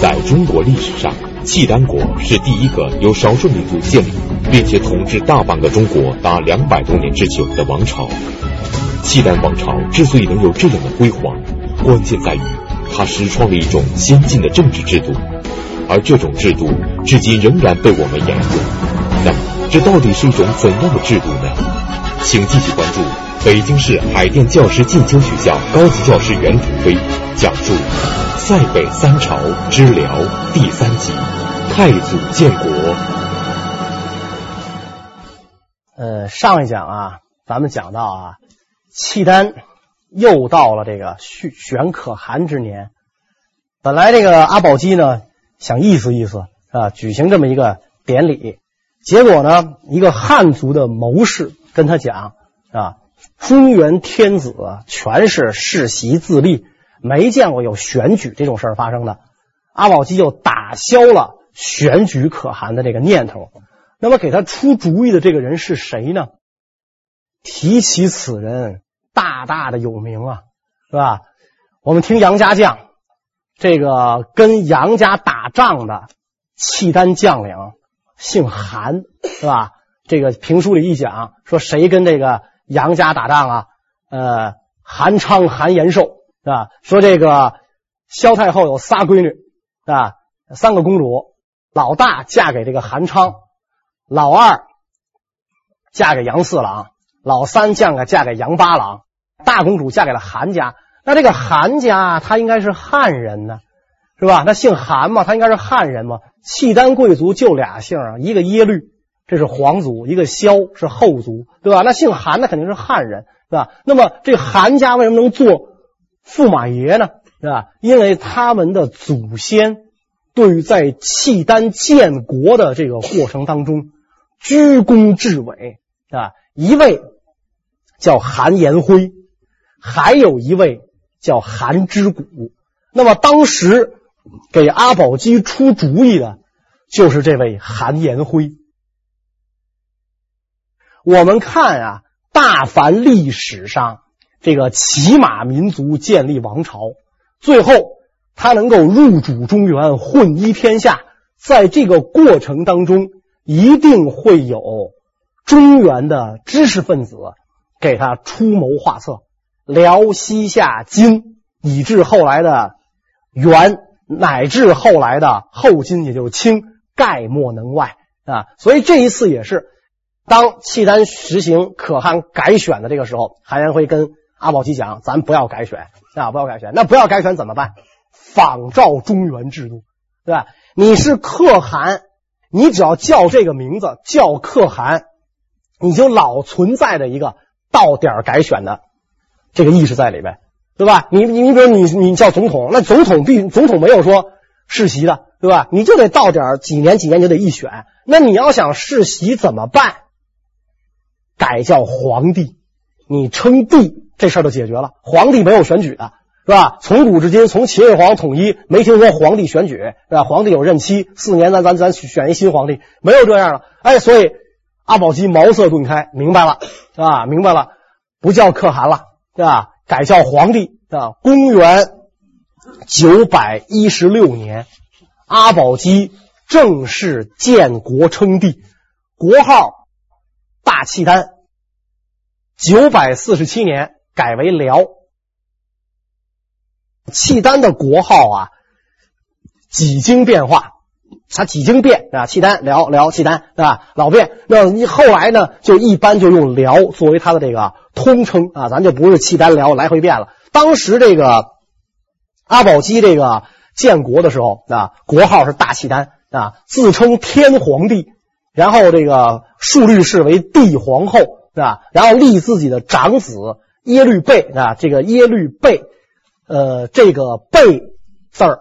在中国历史上，契丹国是第一个由少数民族建立并且统治大半个中国达两百多年之久的王朝。契丹王朝之所以能有这样的辉煌，关键在于它实创了一种先进的政治制度，而这种制度至今仍然被我们沿用。那么，这到底是一种怎样的制度呢？请继续关注北京市海淀教师进修学校高级教师袁腾飞讲述《塞北三朝之辽》第三集《太祖建国》。呃，上一讲啊，咱们讲到啊，契丹又到了这个选选可汗之年。本来这个阿保机呢，想意思意思啊，举行这么一个典礼。结果呢，一个汉族的谋士跟他讲啊，中原天子全是世袭自立，没见过有选举这种事儿发生的。阿保机就打消了选举可汗的这个念头。那么给他出主意的这个人是谁呢？提起此人，大大的有名啊，是吧？我们听杨家将，这个跟杨家打仗的契丹将领。姓韩是吧？这个评书里一讲说，谁跟这个杨家打仗啊？呃，韩昌、韩延寿啊？说这个萧太后有仨闺女啊，三个公主，老大嫁给这个韩昌，老二嫁给杨四郎，老三嫁给嫁给杨八郎，大公主嫁给了韩家。那这个韩家他应该是汉人呢？是吧？那姓韩嘛，他应该是汉人嘛。契丹贵族就俩姓啊，一个耶律，这是皇族；一个萧是后族，对吧？那姓韩的肯定是汉人，是吧？那么这韩家为什么能做驸马爷呢？是吧？因为他们的祖先对于在契丹建国的这个过程当中居功至伟啊，一位叫韩延辉，还有一位叫韩之谷。那么当时。给阿保机出主意的，就是这位韩延辉。我们看啊，大凡历史上这个骑马民族建立王朝，最后他能够入主中原，混一天下，在这个过程当中，一定会有中原的知识分子给他出谋划策，辽西夏金，以至后来的元。乃至后来的后金，也就清，概莫能外啊。所以这一次也是，当契丹实行可汗改选的这个时候，韩延辉跟阿保机讲：“咱不要改选啊，不要改选。那不要改选怎么办？仿照中原制度，对吧？你是可汗，你只要叫这个名字，叫可汗，你就老存在着一个到点改选的这个意识在里边。”对吧？你你你比如你你叫总统，那总统必总统没有说世袭的，对吧？你就得到点几年几年就得一选。那你要想世袭怎么办？改叫皇帝，你称帝这事儿就解决了。皇帝没有选举的，是吧？从古至今，从秦始皇统一，没听说皇帝选举，是吧？皇帝有任期，四年咱咱咱选一新皇帝，没有这样的。哎，所以阿保机茅塞顿开，明白了，是吧？明白了，不叫可汗了，对吧？改叫皇帝啊！公元九百一十六年，阿保机正式建国称帝，国号大契丹。九百四十七年改为辽。契丹的国号啊，几经变化，它几经变啊，契丹、辽、辽、契丹，对吧？老变。那你后来呢，就一般就用辽作为它的这个。通称啊，咱就不是契丹辽来回变了。当时这个阿保机这个建国的时候啊，国号是大契丹啊，自称天皇帝，然后这个树律氏为帝皇后啊，然后立自己的长子耶律倍啊，这个耶律倍，呃，这个倍字儿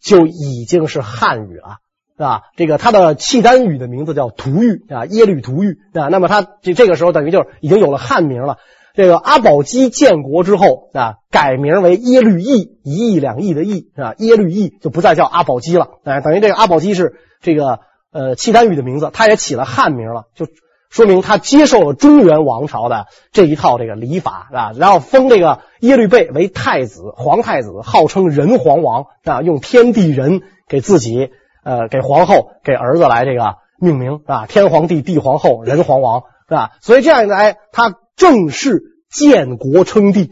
就已经是汉语了，是吧？这个他的契丹语的名字叫图玉啊，耶律图玉啊。那么他这这个时候等于就是已经有了汉名了。这个阿保机建国之后啊，改名为耶律义，一亿两亿的亿啊，耶律义就不再叫阿保机了。哎，等于这个阿保机是这个呃契丹语的名字，他也起了汉名了，就说明他接受了中原王朝的这一套这个礼法啊，然后封这个耶律倍为太子、皇太子，号称仁皇王啊，用天地人给自己呃给皇后给儿子来这个命名啊，天皇帝、帝皇后、仁皇王是吧？所以这样一来，他正式建国称帝。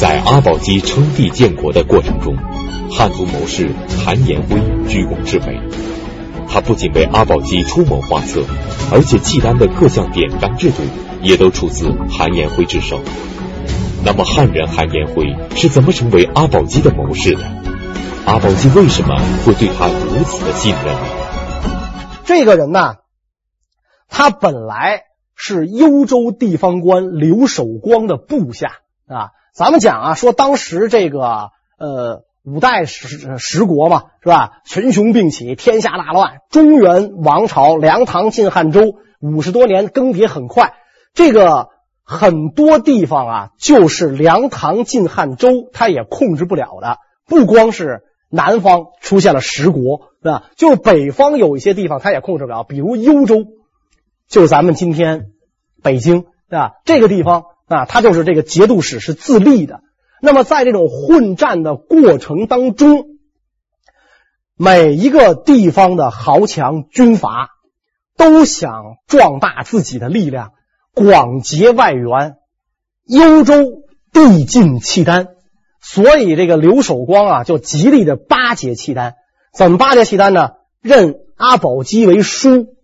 在阿保机称帝建国的过程中，汉族谋士韩延辉居功至伟。他不仅为阿保机出谋划策，而且契丹的各项典章制度也都出自韩延辉之手。那么汉人韩延辉是怎么成为阿保机的谋士的？阿保机为什么会对他如此的信任？这个人呢，他本来是幽州地方官刘守光的部下啊。咱们讲啊，说当时这个呃。五代十十国嘛，是吧？群雄并起，天下大乱。中原王朝梁唐晋汉周五十多年更迭很快，这个很多地方啊，就是梁唐晋汉周他也控制不了的。不光是南方出现了十国，是吧？就是北方有一些地方他也控制不了，比如幽州，就咱们今天北京，是吧？这个地方啊，它就是这个节度使是自立的。那么，在这种混战的过程当中，每一个地方的豪强军阀都想壮大自己的力量，广结外援。幽州地近契丹，所以这个刘守光啊，就极力的巴结契丹。怎么巴结契丹呢？任阿保机为叔，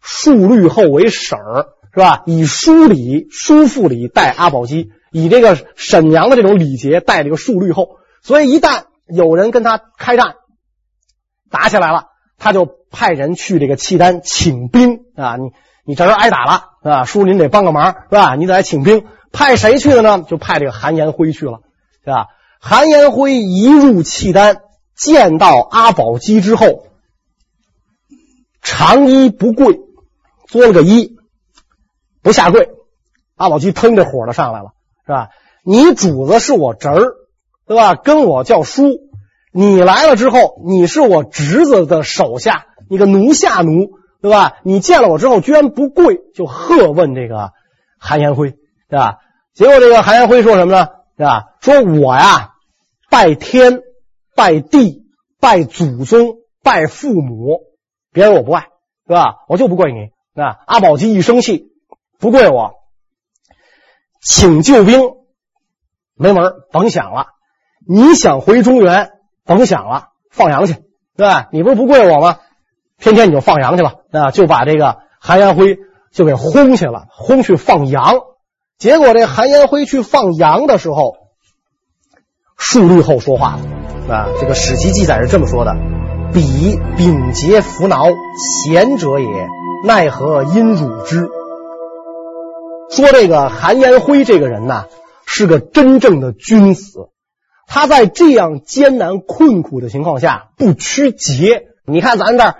述律后为婶儿，是吧？以叔礼、叔父礼待阿保机。以这个婶娘的这种礼节带这个述律后，所以一旦有人跟他开战，打起来了，他就派人去这个契丹请兵啊！你你这人挨打了啊，叔您得帮个忙是吧？你得来请兵，派谁去的呢？就派这个韩延辉去了，是吧？韩延辉一入契丹，见到阿保机之后，长衣不跪，作了个揖，不下跪。阿保机腾这火就上来了。是吧？你主子是我侄儿，对吧？跟我叫叔。你来了之后，你是我侄子的手下，你个奴下奴，对吧？你见了我之后，居然不跪，就喝问这个韩延辉，对吧？结果这个韩延辉说什么呢？是吧？说我呀，拜天、拜地、拜祖宗、拜父母，别人我不拜，对吧？我就不跪你。啊，阿保机一生气，不跪我。请救兵，没门，甭想了。你想回中原，甭想了，放羊去，对吧？你不是不跪我吗？天天你就放羊去吧，啊，就把这个韩延辉就给轰去了，轰去放羊。结果这韩延辉去放羊的时候，述律后说话了，啊，这个史籍记载是这么说的：“彼秉节服挠，贤者也，奈何因辱之？”说这个韩延辉这个人呢，是个真正的君子。他在这样艰难困苦的情况下不屈节。你看咱这儿，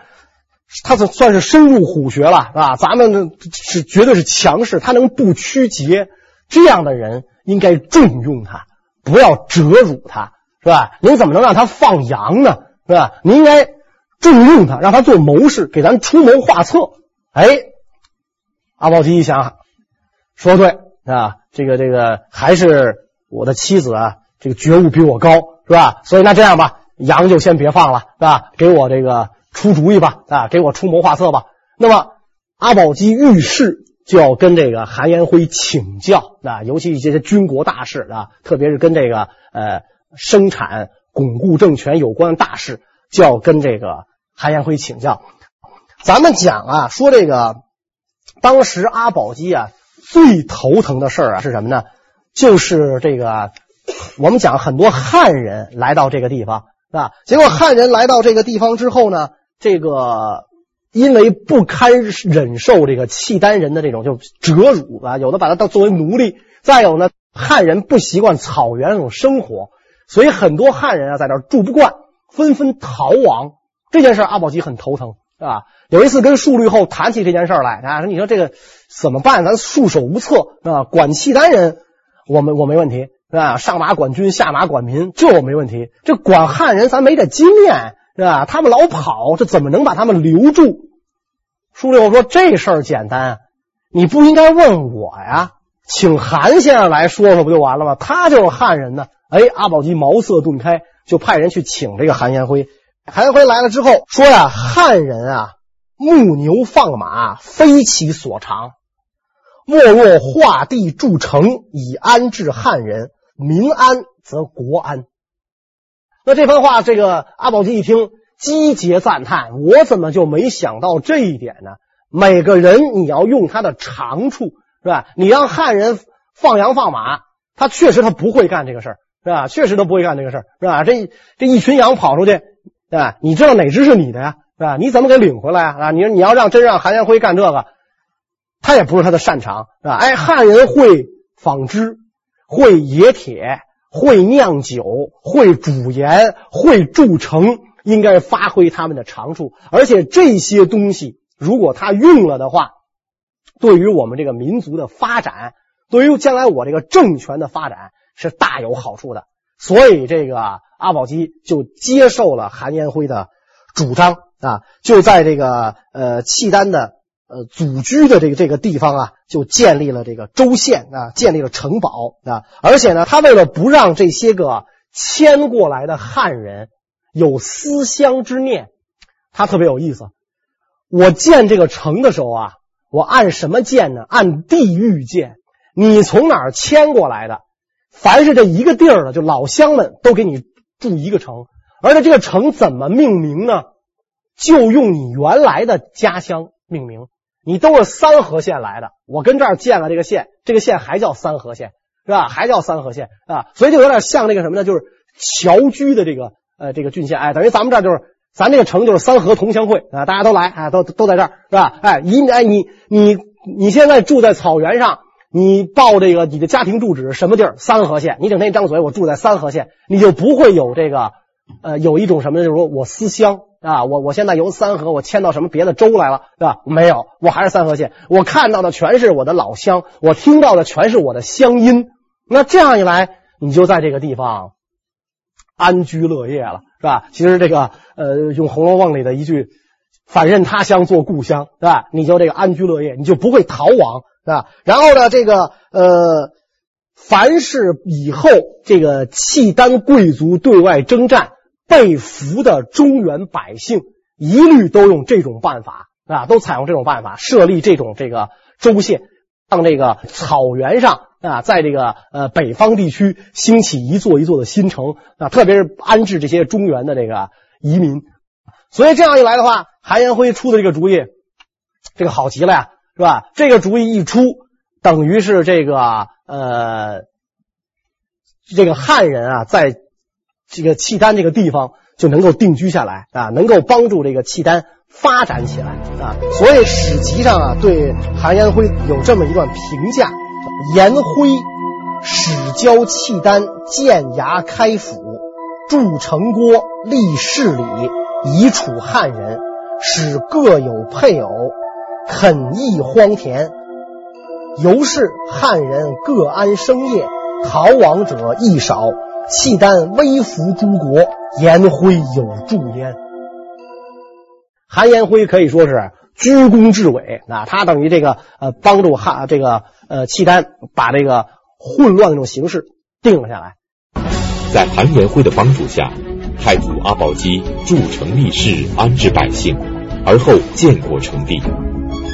他算算是深入虎穴了，是吧？咱们是绝对是强势，他能不屈节，这样的人应该重用他，不要折辱他，是吧？您怎么能让他放羊呢？是吧？您应该重用他，让他做谋士，给咱出谋划策。哎，阿保机一想。说对啊，这个这个还是我的妻子啊，这个觉悟比我高是吧？所以那这样吧，羊就先别放了是吧？给我这个出主意吧啊，给我出谋划策吧。那么阿保机遇事就要跟这个韩延辉请教啊，尤其一些军国大事啊，特别是跟这个呃生产巩固政权有关的大事，就要跟这个韩延辉请教。咱们讲啊，说这个当时阿保机啊。最头疼的事儿啊是什么呢？就是这个，我们讲很多汉人来到这个地方，是吧？结果汉人来到这个地方之后呢，这个因为不堪忍受这个契丹人的这种就折辱啊，有的把他当作为奴隶，再有呢，汉人不习惯草原那种生活，所以很多汉人啊在这住不惯，纷纷逃亡。这件事阿保机很头疼，啊？有一次跟述律后谈起这件事儿来啊，说你说这个。怎么办？咱束手无策啊！管契丹人，我们我没问题是吧？上马管军，下马管民，这我没问题。这管汉人，咱没这经验是吧？他们老跑，这怎么能把他们留住？书里我说这事儿简单，你不应该问我呀，请韩先生来说说不就完了吗？他就是汉人呢。哎，阿保机茅塞顿开，就派人去请这个韩延辉。韩辉来了之后说呀，汉人啊，牧牛放马非其所长，莫若画地筑城以安置汉人，民安则国安。那这番话，这个阿保机一听，击节赞叹：我怎么就没想到这一点呢？每个人你要用他的长处，是吧？你让汉人放羊放马，他确实他不会干这个事儿。是吧？确实都不会干这个事儿，是吧？这这一群羊跑出去，对吧？你知道哪只是你的呀？是吧？你怎么给领回来啊？啊你你要让真让韩延辉干这个，他也不是他的擅长，是吧？哎，汉人会纺织，会冶铁，会酿酒，会煮盐，会筑城，应该发挥他们的长处。而且这些东西，如果他用了的话，对于我们这个民族的发展，对于将来我这个政权的发展。是大有好处的，所以这个阿保机就接受了韩延辉的主张啊，就在这个呃契丹的呃祖居的这个这个地方啊，就建立了这个州县啊，建立了城堡啊，而且呢，他为了不让这些个迁过来的汉人有思乡之念，他特别有意思。我建这个城的时候啊，我按什么建呢？按地域建。你从哪儿迁过来的？凡是这一个地儿的，就老乡们都给你住一个城，而且这个城怎么命名呢？就用你原来的家乡命名。你都是三河县来的，我跟这儿建了这个县，这个县还叫三河县，是吧？还叫三河县啊，所以就有点像那个什么呢？就是侨居的这个呃这个郡县，哎，等于咱们这就是咱这个城就是三河同乡会啊，大家都来啊，都都在这儿，是吧？哎，一哎你你你现在住在草原上。你报这个你的家庭住址什么地儿？三河县。你整天一张嘴，我住在三河县，你就不会有这个，呃，有一种什么？就是说我思乡啊，我我现在由三河我迁到什么别的州来了，对吧？没有，我还是三河县。我看到的全是我的老乡，我听到的全是我的乡音。那这样一来，你就在这个地方安居乐业了，是吧？其实这个，呃，用《红楼梦》里的一句“反认他乡作故乡”，对吧？你就这个安居乐业，你就不会逃亡。啊，然后呢，这个呃，凡是以后这个契丹贵族对外征战被俘的中原百姓，一律都用这种办法啊，都采用这种办法设立这种这个州县，让这个草原上啊，在这个呃北方地区兴起一座一座的新城啊，特别是安置这些中原的这个移民。所以这样一来的话，韩延辉出的这个主意，这个好极了呀。是吧？这个主意一出，等于是这个呃，这个汉人啊，在这个契丹这个地方就能够定居下来啊，能够帮助这个契丹发展起来啊。所以史籍上啊，对韩延辉有这么一段评价：延辉始教契丹建衙开府，筑城郭，立市里，以处汉人，使各有配偶。垦役荒田，由是汉人各安生业，逃亡者亦少。契丹威服诸国，延辉有助焉。韩延辉可以说是居功至伟啊！他等于这个呃，帮助汉这个呃契丹把这个混乱的这种形势定了下来。在韩延辉的帮助下，太祖阿保机筑城立市，安置百姓，而后建国称帝。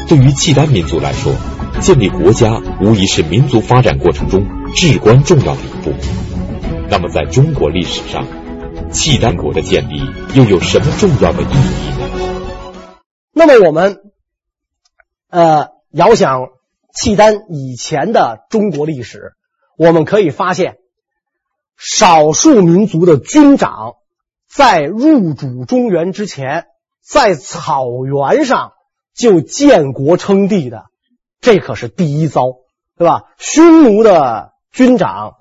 对于契丹民族来说，建立国家无疑是民族发展过程中至关重要的一步。那么，在中国历史上，契丹国的建立又有什么重要的意义呢？那么，我们呃，遥想契丹以前的中国历史，我们可以发现，少数民族的军长在入主中原之前，在草原上。就建国称帝的，这可是第一遭，对吧？匈奴的军长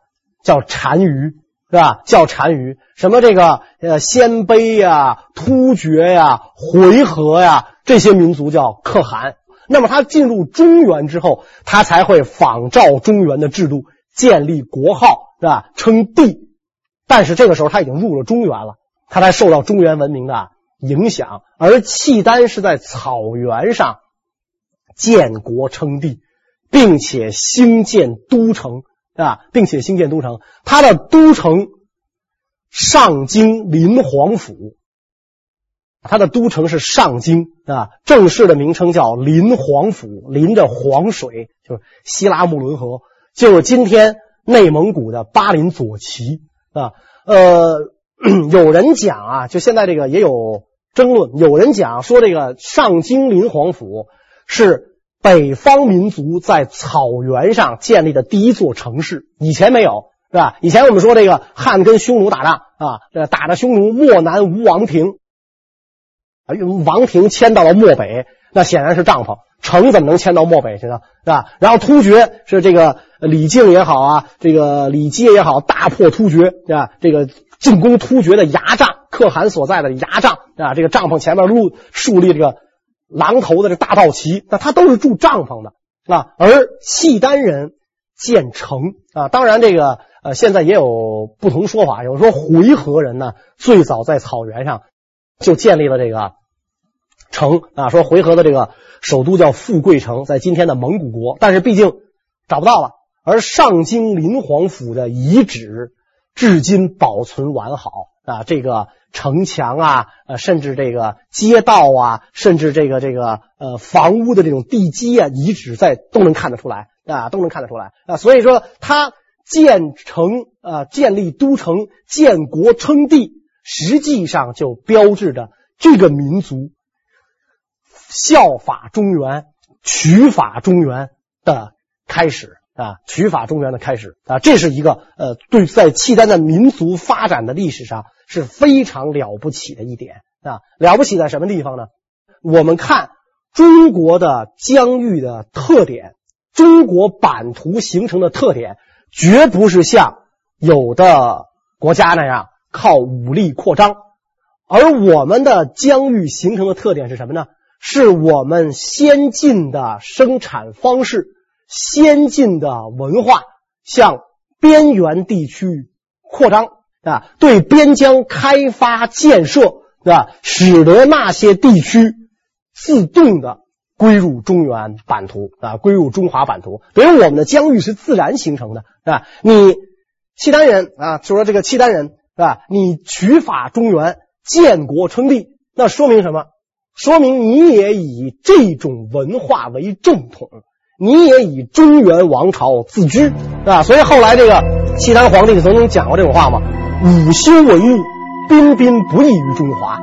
叫单于，是吧？叫单于，什么这个呃鲜卑呀、突厥呀、回纥呀这些民族叫可汗。那么他进入中原之后，他才会仿照中原的制度建立国号，是吧？称帝。但是这个时候他已经入了中原了，他才受到中原文明的影响，而契丹是在草原上建国称帝，并且兴建都城啊，并且兴建都城。他的都城上京临黄府，他的都城是上京啊，正式的名称叫临黄府，临着黄水，就是西拉木伦河，就是今天内蒙古的巴林左旗啊。呃，有人讲啊，就现在这个也有。争论，有人讲说这个上京临皇府是北方民族在草原上建立的第一座城市，以前没有，是吧？以前我们说这个汉跟匈奴打仗啊，这打着匈奴，漠南无王庭，啊，王庭迁到了漠北，那显然是帐篷，城怎么能迁到漠北去呢？是吧？然后突厥是这个李靖也好啊，这个李基也好，大破突厥，对吧？这个。进攻突厥的牙帐，可汗所在的牙帐啊，这个帐篷前面竖树立这个狼头的这大道旗，那他都是住帐篷的啊。而契丹人建城啊，当然这个呃现在也有不同说法，有说回纥人呢最早在草原上就建立了这个城啊，说回纥的这个首都叫富贵城，在今天的蒙古国，但是毕竟找不到了。而上京临黄府的遗址。至今保存完好啊，这个城墙啊，呃，甚至这个街道啊，甚至这个这个呃房屋的这种地基啊，遗址在都能看得出来啊，都能看得出来啊。所以说，他建城啊，建立都城，建国称帝，实际上就标志着这个民族效法中原、取法中原的开始。啊，取法中原的开始啊，这是一个呃，对，在契丹的民族发展的历史上是非常了不起的一点啊。了不起在什么地方呢？我们看中国的疆域的特点，中国版图形成的特点，绝不是像有的国家那样靠武力扩张，而我们的疆域形成的特点是什么呢？是我们先进的生产方式。先进的文化向边缘地区扩张啊，对边疆开发建设啊，使得那些地区自动的归入中原版图啊，归入中华版图。比如我们的疆域是自然形成的啊，你契丹人啊，就说这个契丹人是吧？你取法中原，建国称帝，那说明什么？说明你也以这种文化为正统。你也以中原王朝自居，啊，所以后来这个契丹皇帝曾经讲过这种话嘛：“武修文物，彬彬不异于中华。”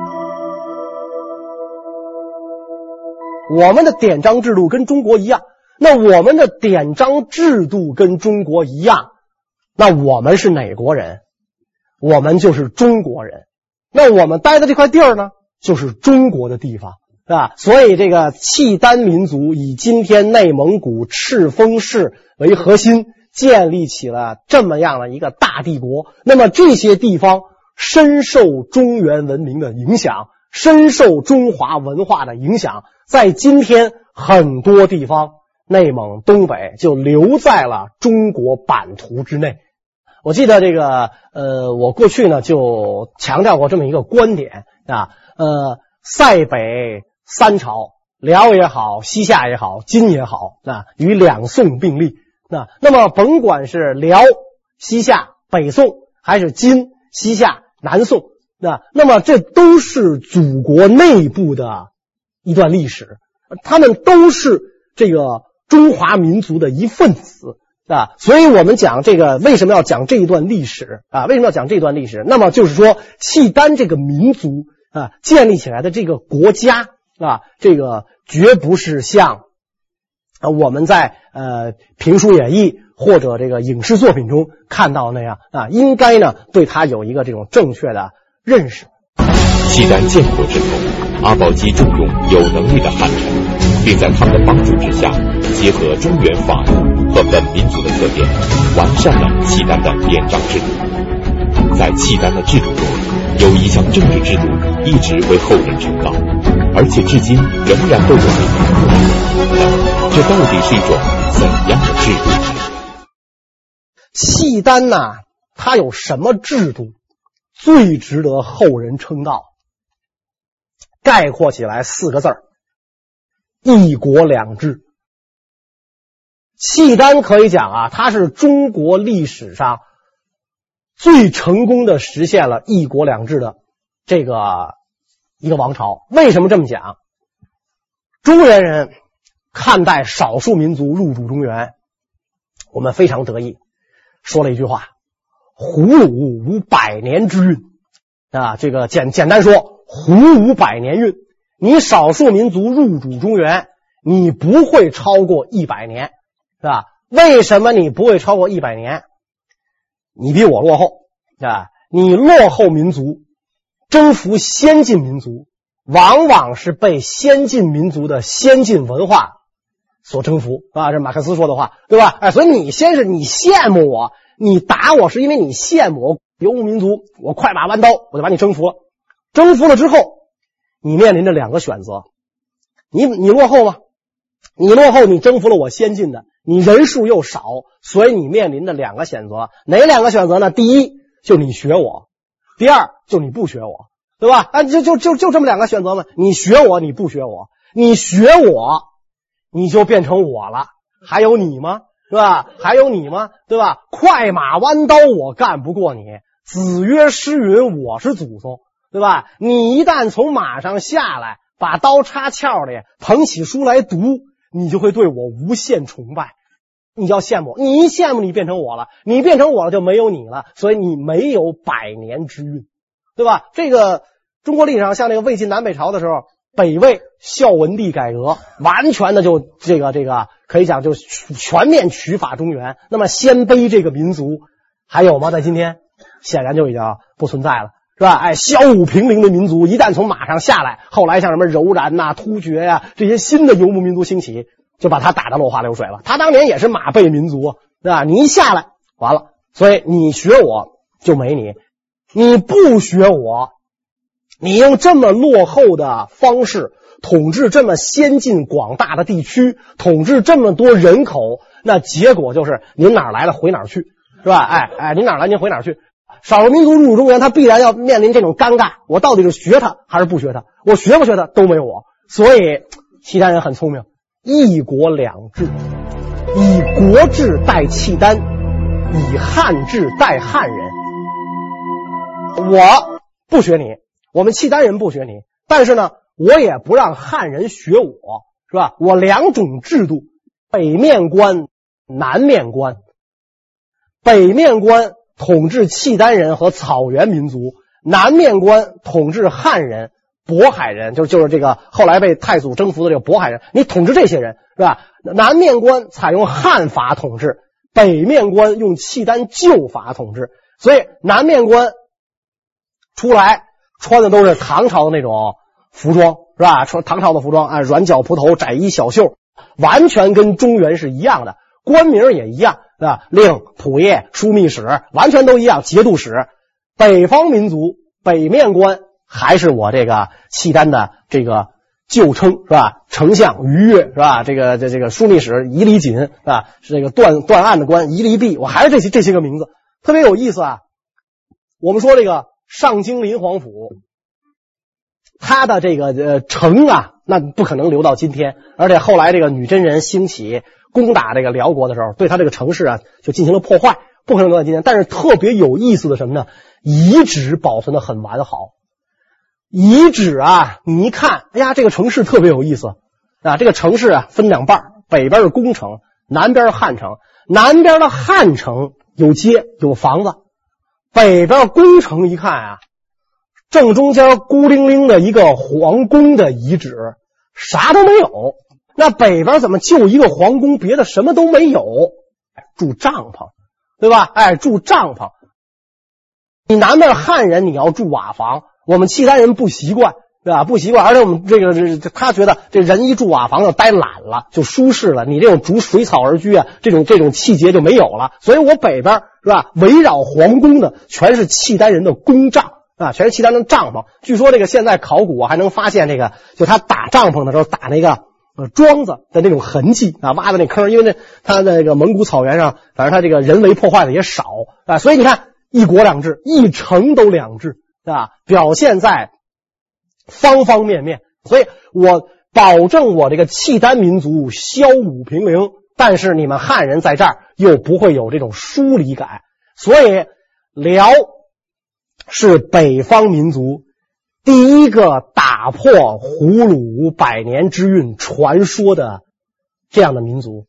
我们的典章制度跟中国一样，那我们的典章制度跟中国一样，那我们是哪国人？我们就是中国人。那我们待的这块地儿呢，就是中国的地方。是吧？所以这个契丹民族以今天内蒙古赤峰市为核心，建立起了这么样的一个大帝国。那么这些地方深受中原文明的影响，深受中华文化的影响，在今天很多地方，内蒙东北就留在了中国版图之内。我记得这个，呃，我过去呢就强调过这么一个观点啊，呃，塞北。三朝，辽也好，西夏也好，金也好，啊，与两宋并立。那那么，甭管是辽、西夏、北宋，还是金、西夏、南宋，那那么这都是祖国内部的一段历史，他们都是这个中华民族的一份子啊。所以我们讲这个为什么要讲这一段历史啊？为什么要讲这段历史？那么就是说，契丹这个民族啊，建立起来的这个国家。啊，这个绝不是像啊我们在呃评书演义或者这个影视作品中看到那样啊，应该呢对他有一个这种正确的认识。契丹建国之后，阿保机重用有能力的汉臣，并在他们的帮助之下，结合中原法度和本民族的特点，完善了契丹的典章制度。在契丹的制度中，有一项政治制度一直为后人称道。而且至今仍然都有人用。那这到底是一种怎样的制度？契丹呐，它有什么制度最值得后人称道？概括起来四个字儿：一国两制。契丹可以讲啊，它是中国历史上最成功的实现了一国两制的这个一个王朝。为什么这么讲？中原人看待少数民族入主中原，我们非常得意，说了一句话：“胡虏无百年之运。”啊，这个简简单说，胡无百年运。你少数民族入主中原，你不会超过一百年。是吧？为什么你不会超过一百年？你比我落后，啊，你落后民族征服先进民族，往往是被先进民族的先进文化所征服，啊，这马克思说的话，对吧？哎，所以你先是你羡慕我，你打我是因为你羡慕我游牧民族，我快马弯刀我就把你征服了。征服了之后，你面临着两个选择，你你落后吗？你落后，你征服了我先进的。你人数又少，所以你面临的两个选择，哪两个选择呢？第一，就你学我；第二，就你不学我，对吧？啊，就就就就这么两个选择嘛。你学我，你不学我，你学我，你就变成我了。还有你吗？是吧？还有你吗？对吧？快马弯刀，我干不过你。子曰诗云，我是祖宗，对吧？你一旦从马上下来，把刀插鞘里，捧起书来读。你就会对我无限崇拜，你要羡慕，你一羡慕，你变成我了，你变成我了，就没有你了，所以你没有百年之运，对吧？这个中国历史上，像那个魏晋南北朝的时候，北魏孝文帝改革，完全的就这个这个可以讲就全面取法中原。那么鲜卑这个民族还有吗？在今天显然就已经不存在了。是吧？哎，骁武平陵的民族一旦从马上下来，后来像什么柔然呐、突厥呀、这些新的游牧民族兴起，就把他打得落花流水了。他当年也是马背民族，对吧？你一下来完了，所以你学我就没你，你不学我，你用这么落后的方式统治这么先进广大的地区，统治这么多人口，那结果就是您哪来了回哪去，是吧？哎哎，您哪来您回哪去。少数民族入主中原，他必然要面临这种尴尬。我到底是学他还是不学他？我学不学他都没有我。所以契丹人很聪明，一国两制，以国制代契丹，以汉制代汉人。我不学你，我们契丹人不学你，但是呢，我也不让汉人学我，是吧？我两种制度，北面官，南面官，北面官。统治契丹人和草原民族，南面官统治汉人、渤海人，就就是这个后来被太祖征服的这个渤海人。你统治这些人是吧？南面官采用汉法统治，北面官用契丹旧法统治。所以南面官出来穿的都是唐朝的那种服装，是吧？穿唐朝的服装啊，软脚蒲头、窄衣小袖，完全跟中原是一样的，官名也一样。啊，令、仆射、枢密使完全都一样，节度使。北方民族北面官还是我这个契丹的这个旧称是吧？丞相于越是吧？这个这这个枢密使夷离锦是吧？是这个断断案的官夷离弼，我还是这些这些个名字，特别有意思啊。我们说这个上京临皇府，他的这个呃城啊，那不可能留到今天，而且后来这个女真人兴起。攻打这个辽国的时候，对他这个城市啊，就进行了破坏，不可能留在今天。但是特别有意思的什么呢？遗址保存的很完好。遗址啊，你一看，哎呀，这个城市特别有意思啊。这个城市啊，分两半，北边是宫城，南边是汉城。南边的汉城有街有房子，北边宫城一看啊，正中间孤零零的一个皇宫的遗址，啥都没有。那北边怎么就一个皇宫，别的什么都没有？住帐篷，对吧？哎，住帐篷。你南边汉人，你要住瓦房，我们契丹人不习惯，对吧？不习惯，而且我们这个这他觉得这人一住瓦房就呆懒了，就舒适了。你这种逐水草而居啊，这种这种气节就没有了。所以我北边是吧，围绕皇宫的全是契丹人的宫帐啊，全是契丹的帐篷。据说这个现在考古还能发现这个，就他打帐篷的时候打那个。呃，桩子的那种痕迹啊，挖的那坑，因为那他那个蒙古草原上，反正他这个人为破坏的也少啊，所以你看一国两制，一城都两制，对吧？表现在方方面面，所以我保证我这个契丹民族萧武平陵但是你们汉人在这儿又不会有这种疏离感，所以辽是北方民族第一个打破胡虏百年之运传说的这样的民族。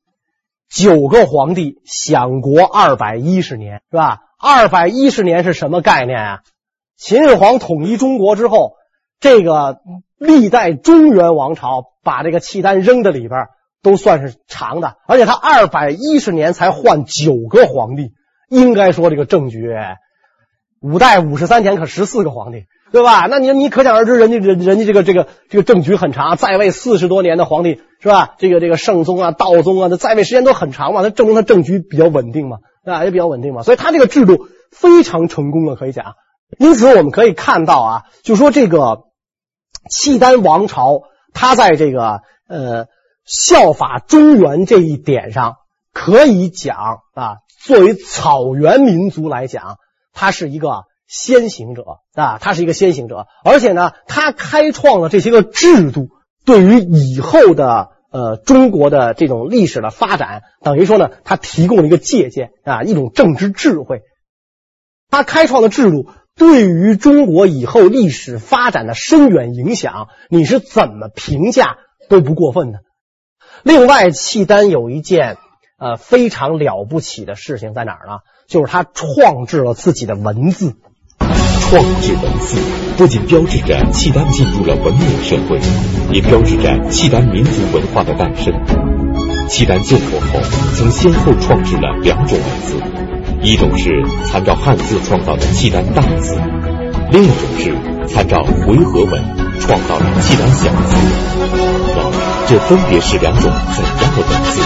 九个皇帝享国二百一十年，是吧？二百一十年是什么概念啊？秦始皇统一中国之后，这个历代中原王朝把这个契丹扔在里边，都算是长的。而且他二百一十年才换九个皇帝，应该说这个政局，五代五十三年可十四个皇帝。对吧？那你你可想而知，人家人人家这个这个这个政局很长，在位四十多年的皇帝是吧？这个这个圣宗啊、道宗啊，他在位时间都很长嘛，他证明他政局比较稳定嘛，啊，也比较稳定嘛，所以他这个制度非常成功的，可以讲。因此我们可以看到啊，就说这个契丹王朝，他在这个呃效法中原这一点上，可以讲啊，作为草原民族来讲，他是一个。先行者啊，他是一个先行者，而且呢，他开创了这些个制度，对于以后的呃中国的这种历史的发展，等于说呢，他提供了一个借鉴啊，一种政治智慧。他开创的制度对于中国以后历史发展的深远影响，你是怎么评价都不过分的。另外，契丹有一件呃非常了不起的事情在哪儿呢？就是他创制了自己的文字。创制文字不仅标志着契丹进入了文明社会，也标志着契丹民族文化的诞生。契丹建国后，曾先后创制了两种文字，一种是参照汉字创造的契丹大字，另一种是参照回纥文创造的契丹小字。这分别是两种怎样的文字？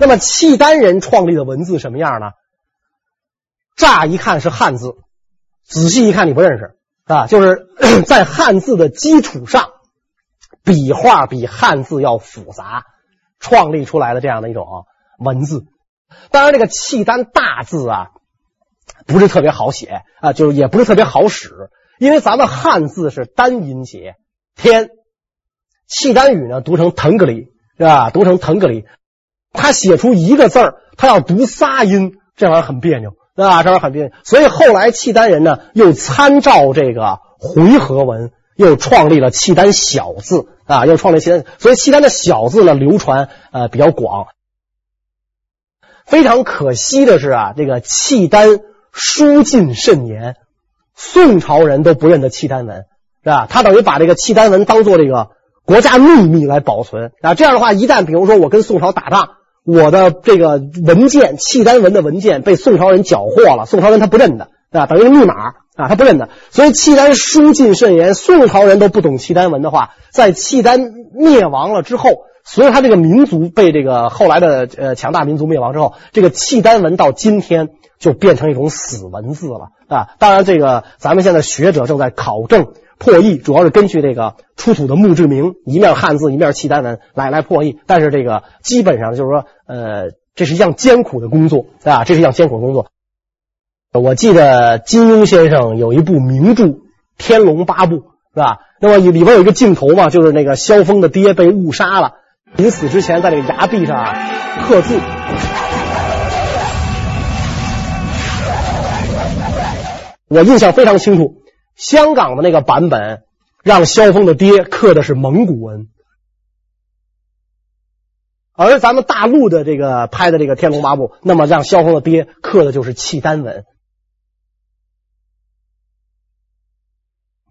那么，契丹人创立的文字什么样呢？乍一看是汉字。仔细一看，你不认识啊？就是 在汉字的基础上，笔画比汉字要复杂，创立出来的这样的一种文字。当然，这个契丹大字啊，不是特别好写啊，就是也不是特别好使，因为咱们汉字是单音节天，契丹语呢读成腾格里是吧？读成腾格里，他写出一个字儿，他要读仨音，这玩意儿很别扭。啊，这玩意儿很别扭，所以后来契丹人呢，又参照这个回纥文，又创立了契丹小字啊，又创立契丹，所以契丹的小字呢，流传呃比较广。非常可惜的是啊，这个契丹书尽甚严，宋朝人都不认得契丹文，是吧？他等于把这个契丹文当做这个国家秘密来保存啊。这样的话，一旦比如说我跟宋朝打仗。我的这个文件，契丹文的文件被宋朝人缴获了，宋朝人他不认得，啊，等于密码啊，他不认得，所以契丹书尽甚严，宋朝人都不懂契丹文的话，在契丹灭亡了之后，所以他这个民族被这个后来的呃强大民族灭亡之后，这个契丹文到今天就变成一种死文字了啊。当然，这个咱们现在学者正在考证。破译主要是根据这个出土的墓志铭，一面汉字一面契丹文来来破译，但是这个基本上就是说，呃，这是一项艰苦的工作啊，这是一项艰苦的工作。我记得金庸先生有一部名著《天龙八部》，是吧？那么里边有一个镜头嘛，就是那个萧峰的爹被误杀了，临死之前在这个崖壁上啊刻字，我印象非常清楚。香港的那个版本，让萧峰的爹刻的是蒙古文，而咱们大陆的这个拍的这个《天龙八部》，那么让萧峰的爹刻的就是契丹文，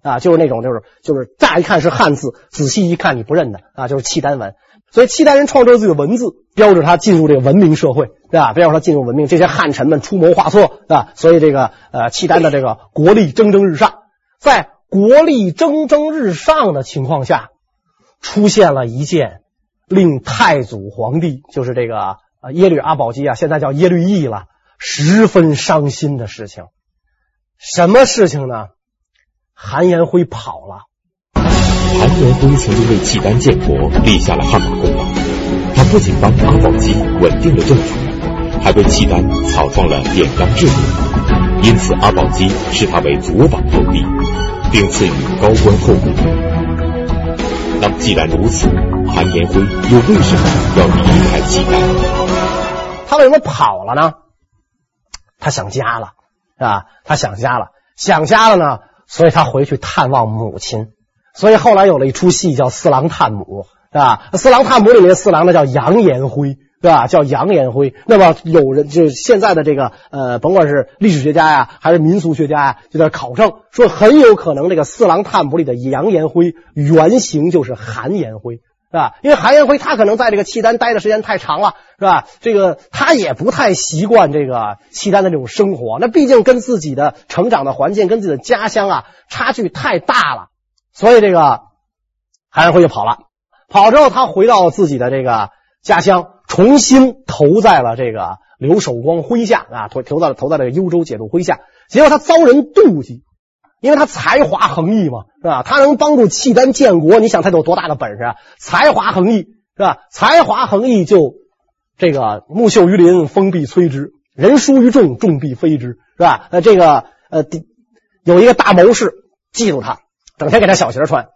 啊，就是那种就是就是乍一看是汉字，仔细一看你不认得啊，就是契丹文。所以契丹人创造自己的文字，标志他进入这个文明社会，对吧？标志他进入文明，这些汉臣们出谋划策，啊？所以这个呃，契丹的这个国力蒸蒸日上。在国力蒸蒸日上的情况下，出现了一件令太祖皇帝，就是这个呃耶律阿保机啊，现在叫耶律义了，十分伤心的事情。什么事情呢？韩延辉跑了。韩延辉曾经为契丹建国立下了汗马功劳，他不仅帮阿保机稳定了政局，还为契丹草创了典章制度。因此，阿保机视他为左膀右臂，并赐予高官厚禄。那么，既然如此，韩韩延辉又为什么要离开契丹？他为什么跑了呢？他想家了，是吧？他想家了，想家了呢，所以他回去探望母亲。所以后来有了一出戏叫《四郎探母》，是吧？《四郎探母》里面的四郎呢叫杨延辉。对吧？叫杨延辉。那么有人就现在的这个呃，甭管是历史学家呀，还是民俗学家呀，就在考证说，很有可能这个《四郎探母》里的杨延辉原型就是韩延辉，是吧？因为韩延辉他可能在这个契丹待的时间太长了，是吧？这个他也不太习惯这个契丹的这种生活，那毕竟跟自己的成长的环境、跟自己的家乡啊差距太大了，所以这个韩延辉就跑了。跑之后，他回到自己的这个家乡。重新投在了这个刘守光麾下啊，投投在了投在了幽州节度麾下。结果他遭人妒忌，因为他才华横溢嘛，是吧？他能帮助契丹建国，你想他有多大的本事啊？才华横溢，是吧？才华横溢就这个木秀于林，风必摧之；人疏于众，众必非之，是吧？那这个呃，有一个大谋士记住他，整天给他小鞋穿，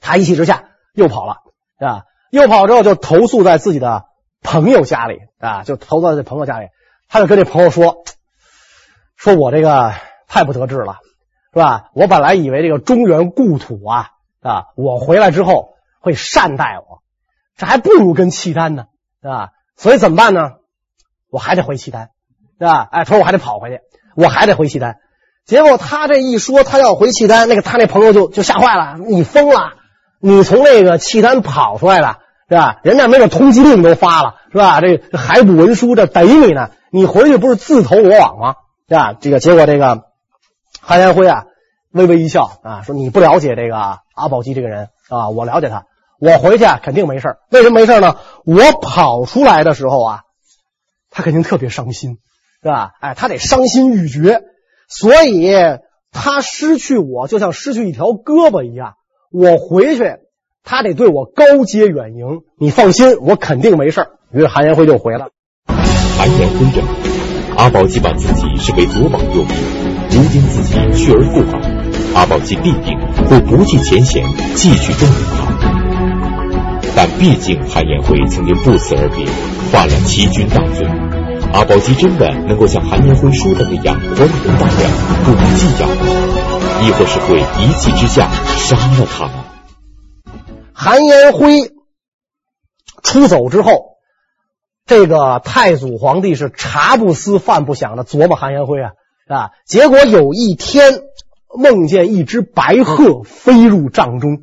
他一气之下又跑了，是吧？又跑之后就投宿在自己的。朋友家里啊，就投到这朋友家里，他就跟这朋友说：“说我这个太不得志了，是吧？我本来以为这个中原故土啊啊，我回来之后会善待我，这还不如跟契丹呢，是吧？所以怎么办呢？我还得回契丹，是吧？哎，他说我还得跑回去，我还得回契丹。结果他这一说他要回契丹，那个他那朋友就就吓坏了，你疯了？你从那个契丹跑出来的？”是吧？人家没有通缉令都发了，是吧？这海捕文书这逮你呢，你回去不是自投罗网吗？是吧？这个结果，这个韩延辉啊，微微一笑啊，说：“你不了解这个阿保机这个人啊，我了解他。我回去啊，肯定没事。为什么没事呢？我跑出来的时候啊，他肯定特别伤心，是吧？哎，他得伤心欲绝，所以他失去我就像失去一条胳膊一样。我回去。”他得对我高接远迎，你放心，我肯定没事。于是韩延辉就回了。韩延辉认为，阿保机把自己视为左膀右臂，如今自己去而复返，阿保机必定会不计前嫌，继续重用他。但毕竟韩延辉曾经不辞而别，犯了欺君大罪，阿保机真的能够像韩延辉说的那样宽宏大量，不计较吗？亦或是会一气之下杀了他呢？韩延辉出走之后，这个太祖皇帝是茶不思饭不想的琢磨韩延辉啊，啊，结果有一天梦见一只白鹤飞入帐中，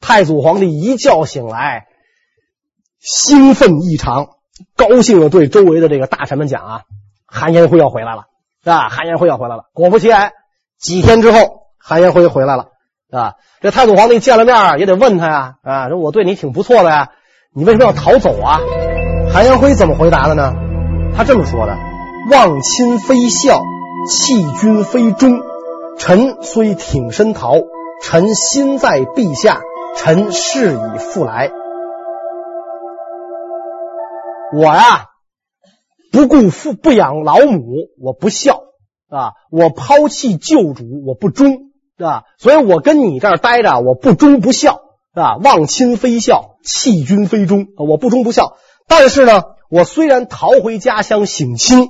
太祖皇帝一觉醒来，兴奋异常，高兴的对周围的这个大臣们讲啊，韩延辉要回来了，啊，韩延辉要回来了。果不其然，几天之后，韩延辉回来了。啊，这太祖皇帝见了面也得问他呀，啊，说我对你挺不错的呀，你为什么要逃走啊？韩延辉怎么回答的呢？他这么说的：望亲非孝，弃君非忠。臣虽挺身逃，臣心在陛下，臣誓以复来。我呀，不顾父，不养老母，我不孝啊！我抛弃旧主，我不忠。是吧？所以我跟你这儿待着，我不忠不孝，是吧？忘亲非孝，弃君非忠，我不忠不孝。但是呢，我虽然逃回家乡省亲，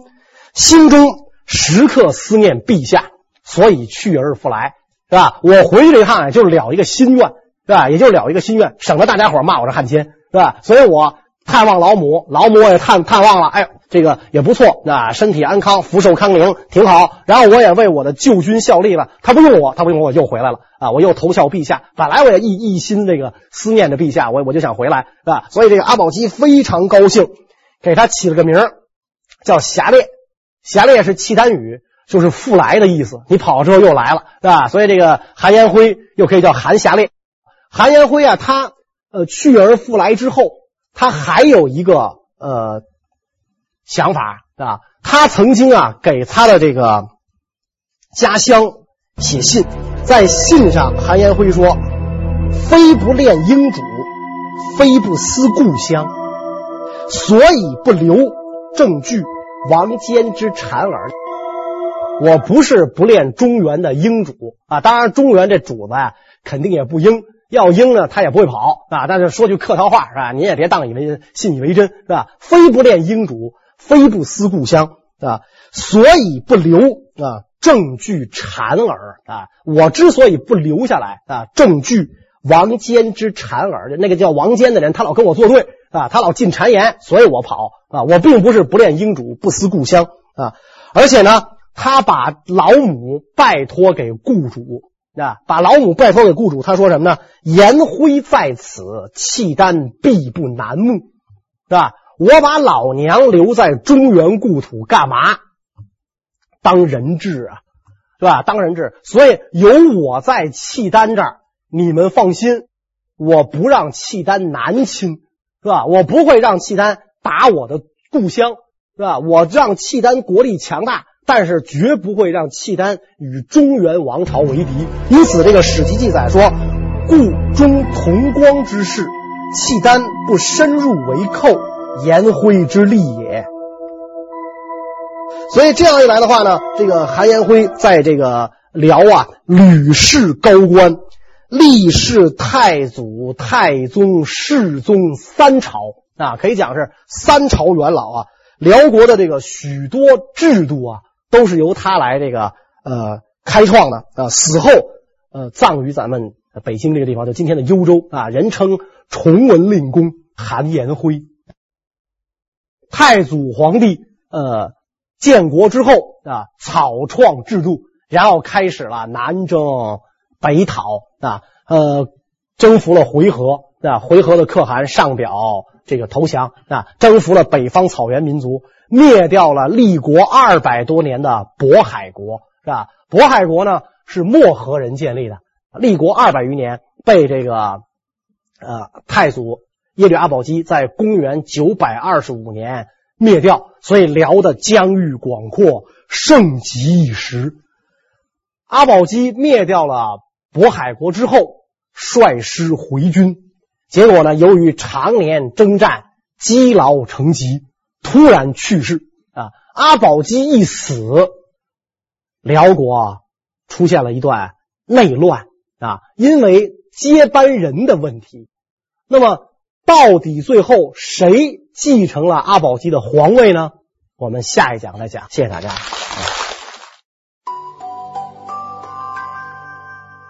心中时刻思念陛下，所以去而复来，是吧？我回去这一趟就是了一个心愿，是吧？也就了一个心愿，省得大家伙骂我是汉奸，是吧？所以我探望老母，老母我也探探望了，哎。这个也不错，那身体安康，福寿康宁，挺好。然后我也为我的旧君效力了。他不用我，他不用我，我又回来了啊！我又投效陛下。本来我也一一心这个思念着陛下，我我就想回来是吧。所以这个阿保机非常高兴，给他起了个名叫侠烈列。鋏列是契丹语，就是复来的意思。你跑了之后又来了，对吧？所以这个韩延辉又可以叫韩侠烈。韩延辉啊，他呃去而复来之后，他还有一个呃。想法啊，他曾经啊给他的这个家乡写信，在信上韩延辉说：“非不恋英主，非不思故乡，所以不留正据王坚之谗耳。”我不是不恋中原的英主啊，当然中原这主子、啊、肯定也不英要英呢，他也不会跑啊。但是说句客套话是吧？您也别当以为信以为真是吧？非不恋英主，非不思故乡啊。所以不留啊，正据谗耳啊。我之所以不留下来啊，正据王坚之谗耳。那个叫王坚的人，他老跟我作对啊，他老进谗言，所以我跑啊。我并不是不恋英主，不思故乡啊。而且呢，他把老母拜托给雇主。啊，把老母拜托给雇主，他说什么呢？颜辉在此，契丹必不南牧，是吧？我把老娘留在中原故土干嘛？当人质啊，是吧？当人质，所以有我在契丹这儿，你们放心，我不让契丹南侵，是吧？我不会让契丹打我的故乡，是吧？我让契丹国力强大。但是绝不会让契丹与中原王朝为敌，因此这个史籍记载说，故中同光之事，契丹不深入为寇，颜辉之利也。所以这样一来的话呢，这个韩延辉在这个辽啊屡饰高官，历世太祖、太宗、世宗三朝啊，可以讲是三朝元老啊。辽国的这个许多制度啊。都是由他来这个呃开创的啊，死后呃葬于咱们北京这个地方，就今天的幽州啊，人称崇文令公韩延辉。太祖皇帝呃建国之后啊，草创制度，然后开始了南征北讨啊，呃征服了回纥啊，回纥的可汗上表这个投降啊，征服了北方草原民族。灭掉了立国二百多年的渤海国，是吧？渤海国呢是漠河人建立的，立国二百余年，被这个呃太祖耶律阿保机在公元九百二十五年灭掉，所以辽的疆域广阔，盛极一时。阿保机灭掉了渤海国之后，率师回军，结果呢，由于常年征战，积劳成疾。突然去世啊！阿保机一死，辽国出现了一段内乱啊，因为接班人的问题。那么，到底最后谁继承了阿保机的皇位呢？我们下一讲再讲。谢谢大家。